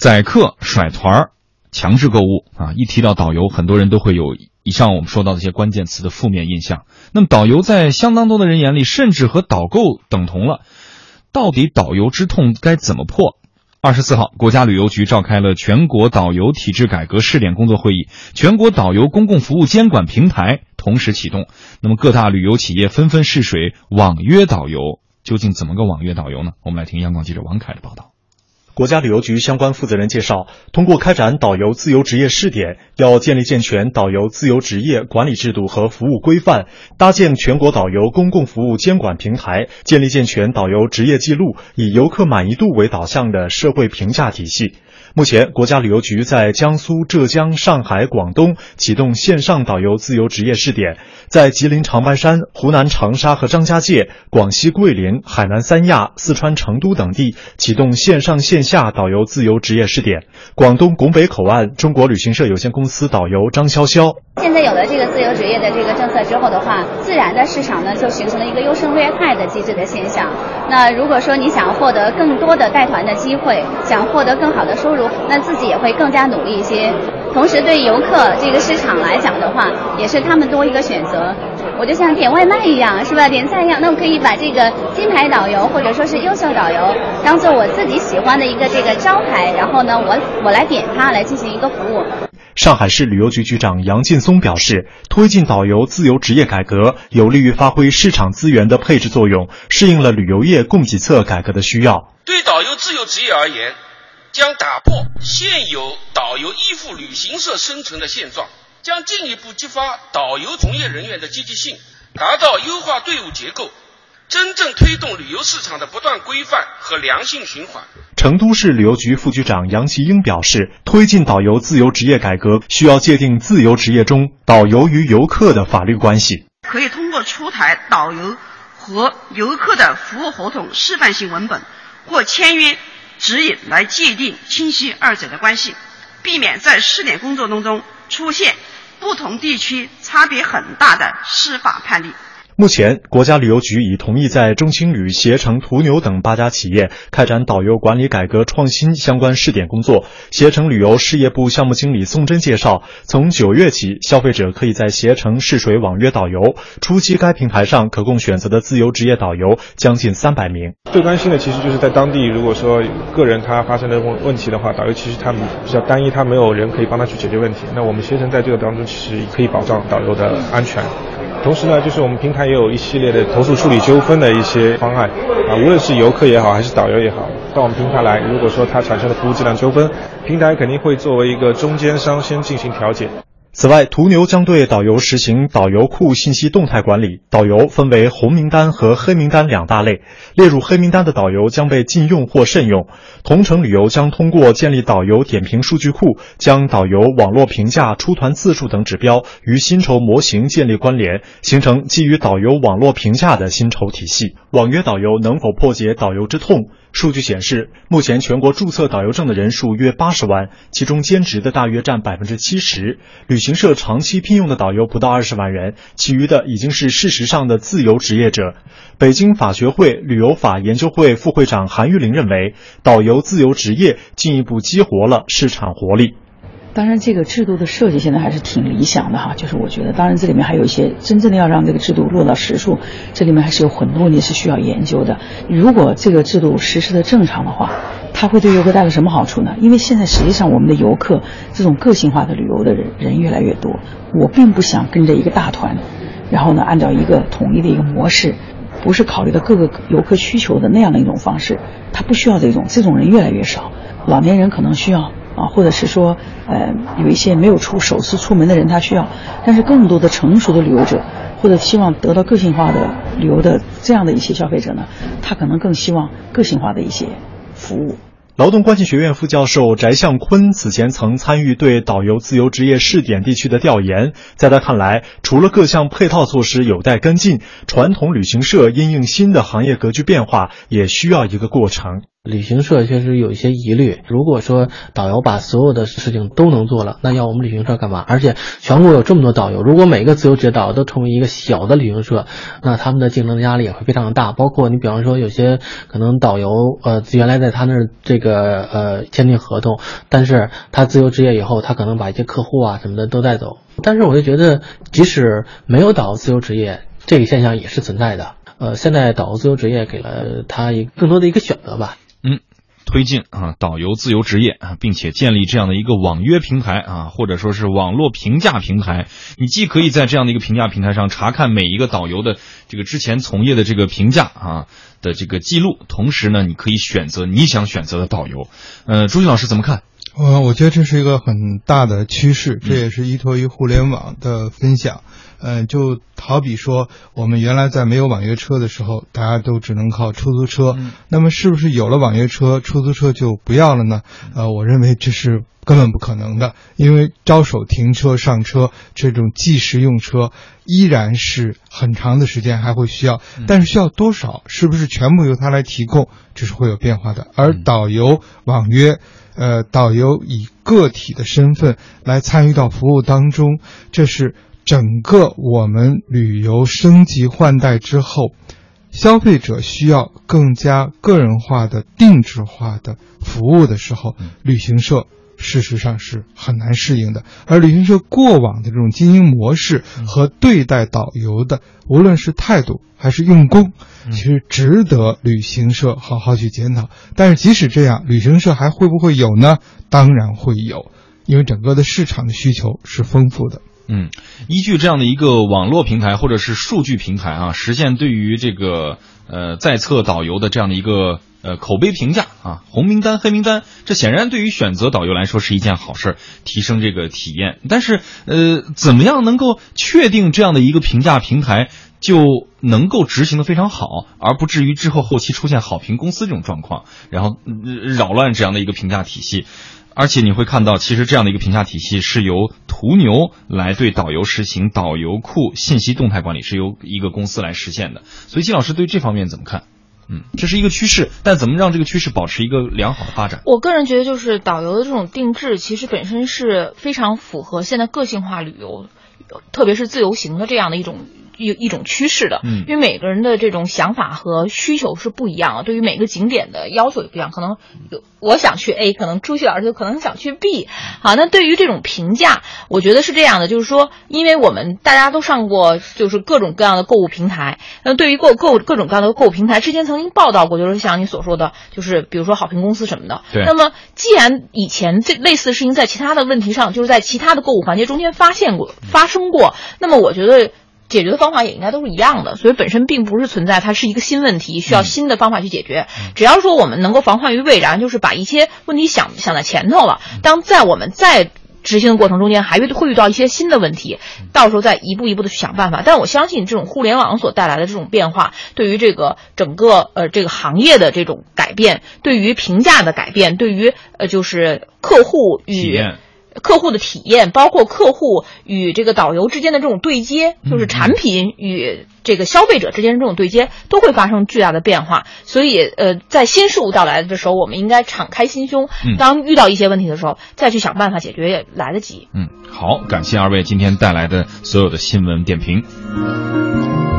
宰客、甩团儿、强制购物啊，一提到导游，很多人都会有以上我们说到的一些关键词的负面印象。那么，导游在相当多的人眼里，甚至和导购等同了。到底导游之痛该怎么破？二十四号，国家旅游局召开了全国导游体制改革试点工作会议，全国导游公共服务监管平台同时启动。那么，各大旅游企业纷纷试水网约导游，究竟怎么个网约导游呢？我们来听央广记者王凯的报道。国家旅游局相关负责人介绍，通过开展导游自由职业试点，要建立健全导游自由职业管理制度和服务规范，搭建全国导游公共服务监管平台，建立健全导游职业记录、以游客满意度为导向的社会评价体系。目前，国家旅游局在江苏、浙江、上海、广东启动线上导游自由职业试点，在吉林长白山、湖南长沙和张家界、广西桂林、海南三亚、四川成都等地启动线上线下导游自由职业试点。广东拱北口岸中国旅行社有限公司导游张潇潇：现在有了这个自由职业的这个政策之后的话，自然的市场呢就形成了一个优胜劣汰的机制的现象。那如果说你想获得更多的带团的机会，想获得更好的收入，那自己也会更加努力一些，同时对游客这个市场来讲的话，也是他们多一个选择。我就像点外卖一样，是吧？点菜一样，那我可以把这个金牌导游或者说是优秀导游当做我自己喜欢的一个这个招牌，然后呢，我我来点它来进行一个服务。上海市旅游局局长杨劲松表示，推进导游自由职业改革，有利于发挥市场资源的配置作用，适应了旅游业供给侧改革的需要。对导游自由职业而言。将打破现有导游依附旅行社生存的现状，将进一步激发导游从业人员的积极性，达到优化队伍结构，真正推动旅游市场的不断规范和良性循环。成都市旅游局副局长杨其英表示，推进导游自由职业改革，需要界定自由职业中导游与游客的法律关系，可以通过出台导游和游客的服务合同示范性文本或签约。指引来界定清晰二者的关系，避免在试点工作当中出现不同地区差别很大的司法判例。目前，国家旅游局已同意在中青旅、携程、途牛等八家企业开展导游管理改革创新相关试点工作。携程旅游事业部项目经理宋真介绍，从九月起，消费者可以在携程试水网约导游。初期，该平台上可供选择的自由职业导游将近三百名。最关心的其实就是在当地，如果说个人他发生的问问题的话，导游其实他们比较单一，他没有人可以帮他去解决问题。那我们携程在这个当中，其实可以保障导游的安全。同时呢，就是我们平台也有一系列的投诉处理纠纷的一些方案，啊，无论是游客也好，还是导游也好，到我们平台来，如果说它产生了服务质量纠纷，平台肯定会作为一个中间商先进行调解。此外，途牛将对导游实行导游库信息动态管理。导游分为红名单和黑名单两大类，列入黑名单的导游将被禁用或慎用。同程旅游将通过建立导游点评数据库，将导游网络评价、出团次数等指标与薪酬模型建立关联，形成基于导游网络评价的薪酬体系。网约导游能否破解导游之痛？数据显示，目前全国注册导游证的人数约八十万，其中兼职的大约占百分之七十。旅旅行社长期聘用的导游不到二十万人，其余的已经是事实上的自由职业者。北京法学会旅游法研究会副会长韩玉林认为，导游自由职业进一步激活了市场活力。当然，这个制度的设计现在还是挺理想的哈。就是我觉得，当然这里面还有一些真正的要让这个制度落到实处，这里面还是有很多问题是需要研究的。如果这个制度实施的正常的话，它会对游客带来什么好处呢？因为现在实际上我们的游客这种个性化的旅游的人人越来越多，我并不想跟着一个大团，然后呢按照一个统一的一个模式，不是考虑到各个游客需求的那样的一种方式。他不需要这种，这种人越来越少，老年人可能需要。啊，或者是说，呃，有一些没有出首次出门的人，他需要；但是更多的成熟的旅游者，或者希望得到个性化的旅游的这样的一些消费者呢，他可能更希望个性化的一些服务。劳动关系学院副教授翟向坤此前曾参与对导游自由职业试点地区的调研，在他看来，除了各项配套措施有待跟进，传统旅行社因应新的行业格局变化，也需要一个过程。旅行社确实有一些疑虑。如果说导游把所有的事情都能做了，那要我们旅行社干嘛？而且全国有这么多导游，如果每个自由职业导游都成为一个小的旅行社，那他们的竞争压力也会非常的大。包括你比方说有些可能导游，呃，原来在他那儿这个呃签订合同，但是他自由职业以后，他可能把一些客户啊什么的都带走。但是我就觉得，即使没有导游自由职业，这个现象也是存在的。呃，现在导游自由职业给了他一更多的一个选择吧。推进啊导游自由职业啊，并且建立这样的一个网约平台啊，或者说是网络评价平台。你既可以在这样的一个评价平台上查看每一个导游的这个之前从业的这个评价啊的这个记录，同时呢，你可以选择你想选择的导游。呃，朱旭老师怎么看？呃，我觉得这是一个很大的趋势，这也是依托于互联网的分享。嗯，就好比说，我们原来在没有网约车的时候，大家都只能靠出租车。那么，是不是有了网约车，出租车就不要了呢？呃，我认为这是根本不可能的，因为招手停车、上车这种计时用车依然是很长的时间还会需要，但是需要多少，是不是全部由他来提供，这是会有变化的。而导游网约。呃，导游以个体的身份来参与到服务当中，这是整个我们旅游升级换代之后，消费者需要更加个人化的、定制化的服务的时候，旅行社。事实上是很难适应的，而旅行社过往的这种经营模式和对待导游的，无论是态度还是用功，其实值得旅行社好好去检讨。但是即使这样，旅行社还会不会有呢？当然会有，因为整个的市场的需求是丰富的。嗯，依据这样的一个网络平台或者是数据平台啊，实现对于这个呃在册导游的这样的一个。呃，口碑评价啊，红名单、黑名单，这显然对于选择导游来说是一件好事，提升这个体验。但是，呃，怎么样能够确定这样的一个评价平台就能够执行的非常好，而不至于之后后期出现好评公司这种状况，然后扰乱这样的一个评价体系？而且你会看到，其实这样的一个评价体系是由途牛来对导游实行导游库信息动态管理，是由一个公司来实现的。所以，金老师对这方面怎么看？嗯，这是一个趋势，但怎么让这个趋势保持一个良好的发展？我个人觉得，就是导游的这种定制，其实本身是非常符合现在个性化旅游，特别是自由行的这样的一种。一一种趋势的，嗯，因为每个人的这种想法和需求是不一样的，对于每个景点的要求也不一样，可能有我想去 A，可能朱旭老师就可能想去 B，好，那对于这种评价，我觉得是这样的，就是说，因为我们大家都上过就是各种各样的购物平台，那对于购购各种各样的购物平台，之前曾经报道过，就是像你所说的，就是比如说好评公司什么的，对。那么既然以前这类似的事情在其他的问题上，就是在其他的购物环节中间发现过发生过，那么我觉得。解决的方法也应该都是一样的，所以本身并不是存在它是一个新问题，需要新的方法去解决。只要说我们能够防患于未然，就是把一些问题想想在前头了。当在我们在执行的过程中间，还会会遇到一些新的问题，到时候再一步一步的去想办法。但我相信这种互联网所带来的这种变化，对于这个整个呃这个行业的这种改变，对于评价的改变，对于呃就是客户与。客户的体验，包括客户与这个导游之间的这种对接，就是产品与这个消费者之间的这种对接，都会发生巨大的变化。所以，呃，在新事物到来的时候，我们应该敞开心胸。当遇到一些问题的时候，再去想办法解决也来得及。嗯，好，感谢二位今天带来的所有的新闻点评。